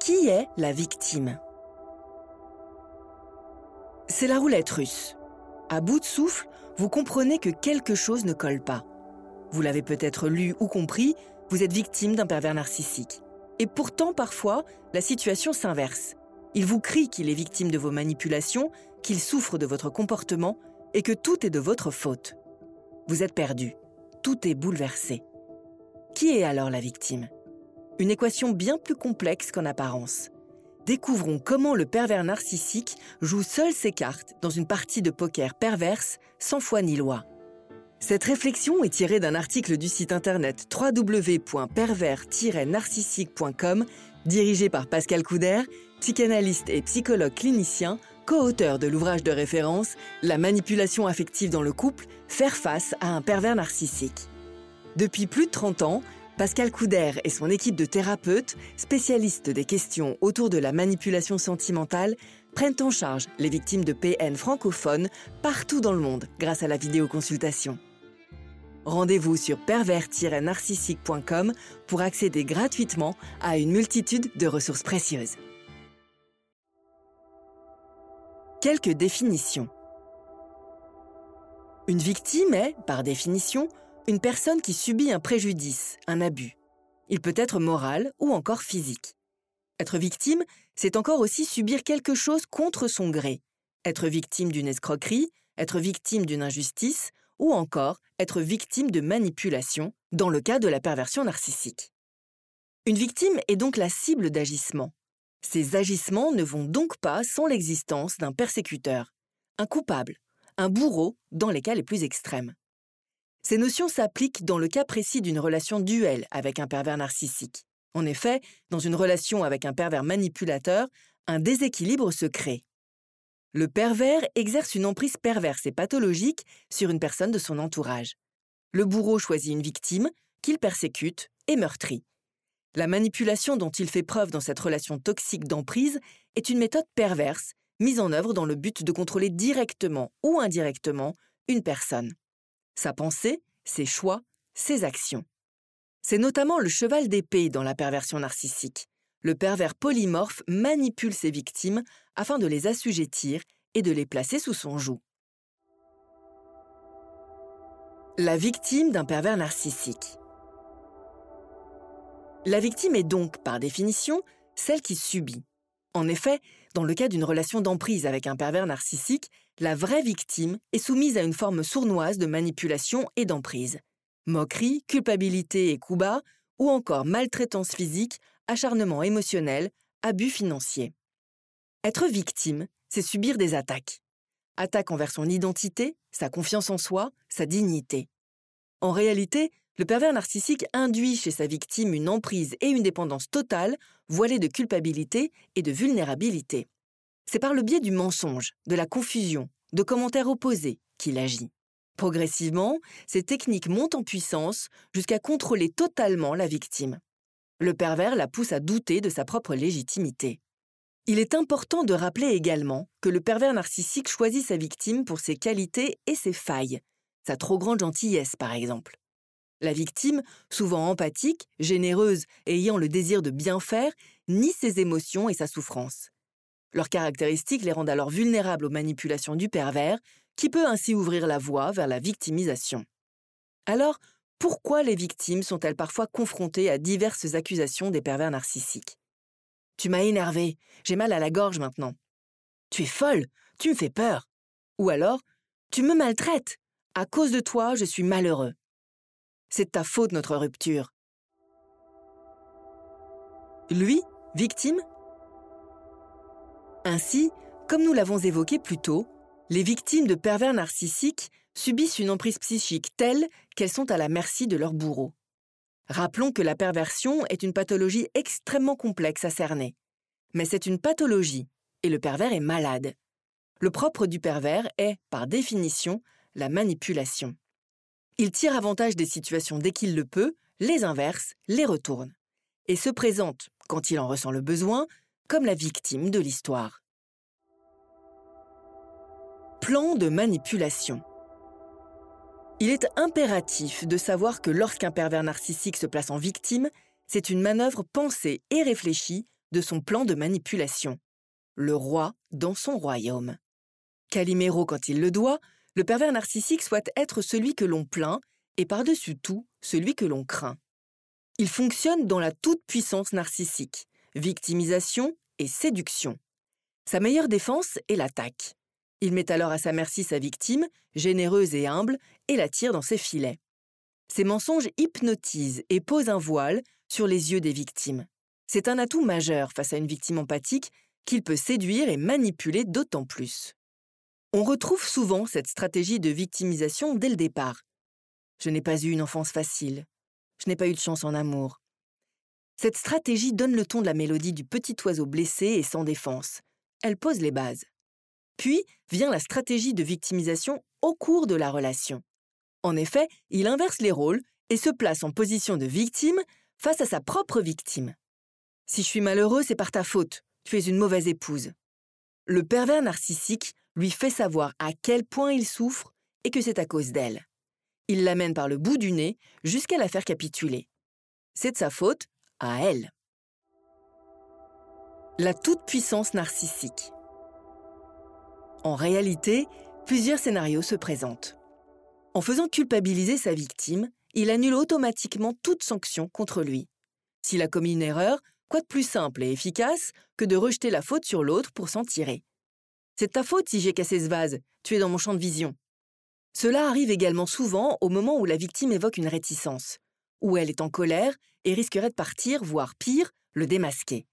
Qui est la victime? C'est la roulette russe. À bout de souffle, vous comprenez que quelque chose ne colle pas. Vous l'avez peut-être lu ou compris, vous êtes victime d'un pervers narcissique. Et pourtant, parfois, la situation s'inverse. Il vous crie qu'il est victime de vos manipulations, qu'il souffre de votre comportement et que tout est de votre faute. Vous êtes perdu. Tout est bouleversé. Qui est alors la victime? Une équation bien plus complexe qu'en apparence. Découvrons comment le pervers narcissique joue seul ses cartes dans une partie de poker perverse sans foi ni loi. Cette réflexion est tirée d'un article du site internet www.pervers-narcissique.com dirigé par Pascal Couder, psychanalyste et psychologue clinicien, co-auteur de l'ouvrage de référence La manipulation affective dans le couple, faire face à un pervers narcissique. Depuis plus de 30 ans, Pascal Couder et son équipe de thérapeutes, spécialistes des questions autour de la manipulation sentimentale, prennent en charge les victimes de PN francophones partout dans le monde grâce à la vidéoconsultation. Rendez-vous sur pervers-narcissique.com pour accéder gratuitement à une multitude de ressources précieuses. Quelques définitions. Une victime est, par définition, une personne qui subit un préjudice, un abus. Il peut être moral ou encore physique. Être victime, c'est encore aussi subir quelque chose contre son gré. Être victime d'une escroquerie, être victime d'une injustice, ou encore être victime de manipulation, dans le cas de la perversion narcissique. Une victime est donc la cible d'agissements. Ces agissements ne vont donc pas sans l'existence d'un persécuteur, un coupable, un bourreau dans les cas les plus extrêmes. Ces notions s'appliquent dans le cas précis d'une relation duel avec un pervers narcissique. En effet, dans une relation avec un pervers manipulateur, un déséquilibre se crée. Le pervers exerce une emprise perverse et pathologique sur une personne de son entourage. Le bourreau choisit une victime qu'il persécute et meurtrit. La manipulation dont il fait preuve dans cette relation toxique d'emprise est une méthode perverse mise en œuvre dans le but de contrôler directement ou indirectement une personne. Sa pensée, ses choix, ses actions. C'est notamment le cheval d'épée dans la perversion narcissique le pervers polymorphe manipule ses victimes afin de les assujettir et de les placer sous son joug. La victime d'un pervers narcissique. La victime est donc, par définition, celle qui subit. En effet, dans le cas d'une relation d'emprise avec un pervers narcissique, la vraie victime est soumise à une forme sournoise de manipulation et d'emprise. Moquerie, culpabilité et coups bas, ou encore maltraitance physique acharnement émotionnel, abus financiers. Être victime, c'est subir des attaques. Attaques envers son identité, sa confiance en soi, sa dignité. En réalité, le pervers narcissique induit chez sa victime une emprise et une dépendance totale, voilée de culpabilité et de vulnérabilité. C'est par le biais du mensonge, de la confusion, de commentaires opposés qu'il agit. Progressivement, ces techniques montent en puissance jusqu'à contrôler totalement la victime le pervers la pousse à douter de sa propre légitimité. Il est important de rappeler également que le pervers narcissique choisit sa victime pour ses qualités et ses failles, sa trop grande gentillesse par exemple. La victime, souvent empathique, généreuse et ayant le désir de bien faire, nie ses émotions et sa souffrance. Leurs caractéristiques les rendent alors vulnérables aux manipulations du pervers, qui peut ainsi ouvrir la voie vers la victimisation. Alors, pourquoi les victimes sont-elles parfois confrontées à diverses accusations des pervers narcissiques? Tu m'as énervé, j'ai mal à la gorge maintenant. Tu es folle, tu me fais peur. Ou alors, tu me maltraites. À cause de toi, je suis malheureux. C'est ta faute notre rupture. Lui, victime Ainsi, comme nous l'avons évoqué plus tôt, les victimes de pervers narcissiques subissent une emprise psychique telle qu'elles sont à la merci de leur bourreau. Rappelons que la perversion est une pathologie extrêmement complexe à cerner. Mais c'est une pathologie, et le pervers est malade. Le propre du pervers est, par définition, la manipulation. Il tire avantage des situations dès qu'il le peut, les inverse, les retourne, et se présente, quand il en ressent le besoin, comme la victime de l'histoire. Plan de manipulation. Il est impératif de savoir que lorsqu'un pervers narcissique se place en victime, c'est une manœuvre pensée et réfléchie de son plan de manipulation. Le roi dans son royaume. Calimero quand il le doit, le pervers narcissique souhaite être celui que l'on plaint et par-dessus tout, celui que l'on craint. Il fonctionne dans la toute-puissance narcissique, victimisation et séduction. Sa meilleure défense est l'attaque. Il met alors à sa merci sa victime, généreuse et humble, et la tire dans ses filets. Ses mensonges hypnotisent et posent un voile sur les yeux des victimes. C'est un atout majeur face à une victime empathique qu'il peut séduire et manipuler d'autant plus. On retrouve souvent cette stratégie de victimisation dès le départ. Je n'ai pas eu une enfance facile. Je n'ai pas eu de chance en amour. Cette stratégie donne le ton de la mélodie du petit oiseau blessé et sans défense. Elle pose les bases. Puis vient la stratégie de victimisation au cours de la relation. En effet, il inverse les rôles et se place en position de victime face à sa propre victime. Si je suis malheureux, c'est par ta faute. Tu es une mauvaise épouse. Le pervers narcissique lui fait savoir à quel point il souffre et que c'est à cause d'elle. Il l'amène par le bout du nez jusqu'à la faire capituler. C'est de sa faute à elle. La toute-puissance narcissique. En réalité, plusieurs scénarios se présentent. En faisant culpabiliser sa victime, il annule automatiquement toute sanction contre lui. S'il a commis une erreur, quoi de plus simple et efficace que de rejeter la faute sur l'autre pour s'en tirer? C'est ta faute si j'ai cassé ce vase, tu es dans mon champ de vision. Cela arrive également souvent au moment où la victime évoque une réticence, où elle est en colère et risquerait de partir, voire pire, le démasquer.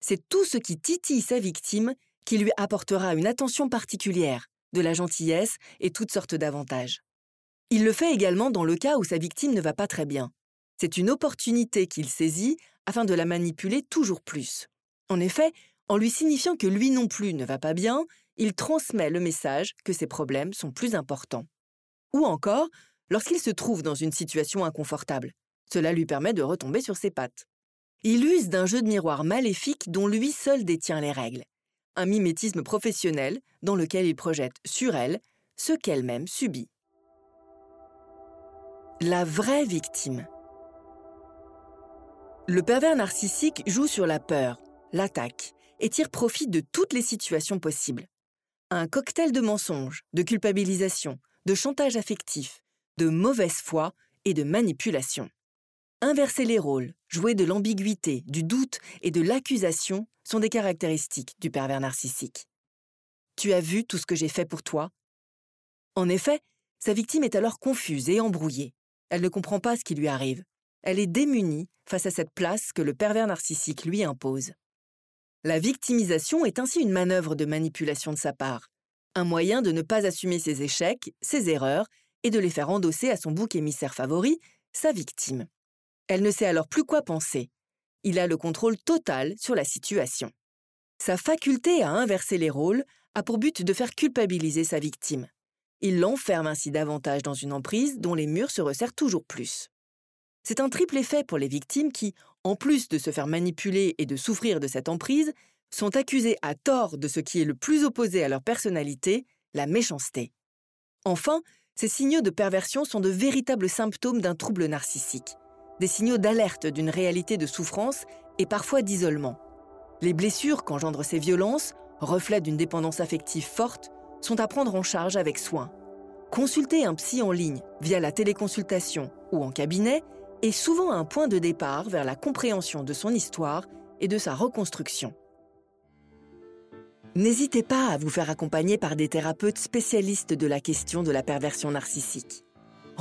C'est tout ce qui titille sa victime qui lui apportera une attention particulière, de la gentillesse et toutes sortes d'avantages. Il le fait également dans le cas où sa victime ne va pas très bien. C'est une opportunité qu'il saisit afin de la manipuler toujours plus. En effet, en lui signifiant que lui non plus ne va pas bien, il transmet le message que ses problèmes sont plus importants. Ou encore, lorsqu'il se trouve dans une situation inconfortable. Cela lui permet de retomber sur ses pattes. Il use d'un jeu de miroir maléfique dont lui seul détient les règles. Un mimétisme professionnel dans lequel il projette sur elle ce qu'elle-même subit. La vraie victime. Le pervers narcissique joue sur la peur, l'attaque, et tire profit de toutes les situations possibles. Un cocktail de mensonges, de culpabilisation, de chantage affectif, de mauvaise foi et de manipulation. Inverser les rôles, jouer de l'ambiguïté, du doute et de l'accusation sont des caractéristiques du pervers narcissique. Tu as vu tout ce que j'ai fait pour toi? En effet, sa victime est alors confuse et embrouillée. Elle ne comprend pas ce qui lui arrive. Elle est démunie face à cette place que le pervers narcissique lui impose. La victimisation est ainsi une manœuvre de manipulation de sa part, un moyen de ne pas assumer ses échecs, ses erreurs, et de les faire endosser à son bouc émissaire favori, sa victime. Elle ne sait alors plus quoi penser. Il a le contrôle total sur la situation. Sa faculté à inverser les rôles a pour but de faire culpabiliser sa victime. Il l'enferme ainsi davantage dans une emprise dont les murs se resserrent toujours plus. C'est un triple effet pour les victimes qui, en plus de se faire manipuler et de souffrir de cette emprise, sont accusées à tort de ce qui est le plus opposé à leur personnalité, la méchanceté. Enfin, ces signaux de perversion sont de véritables symptômes d'un trouble narcissique, des signaux d'alerte d'une réalité de souffrance et parfois d'isolement. Les blessures qu'engendrent ces violences, reflets d'une dépendance affective forte, sont à prendre en charge avec soin. Consulter un psy en ligne via la téléconsultation ou en cabinet est souvent un point de départ vers la compréhension de son histoire et de sa reconstruction. N'hésitez pas à vous faire accompagner par des thérapeutes spécialistes de la question de la perversion narcissique.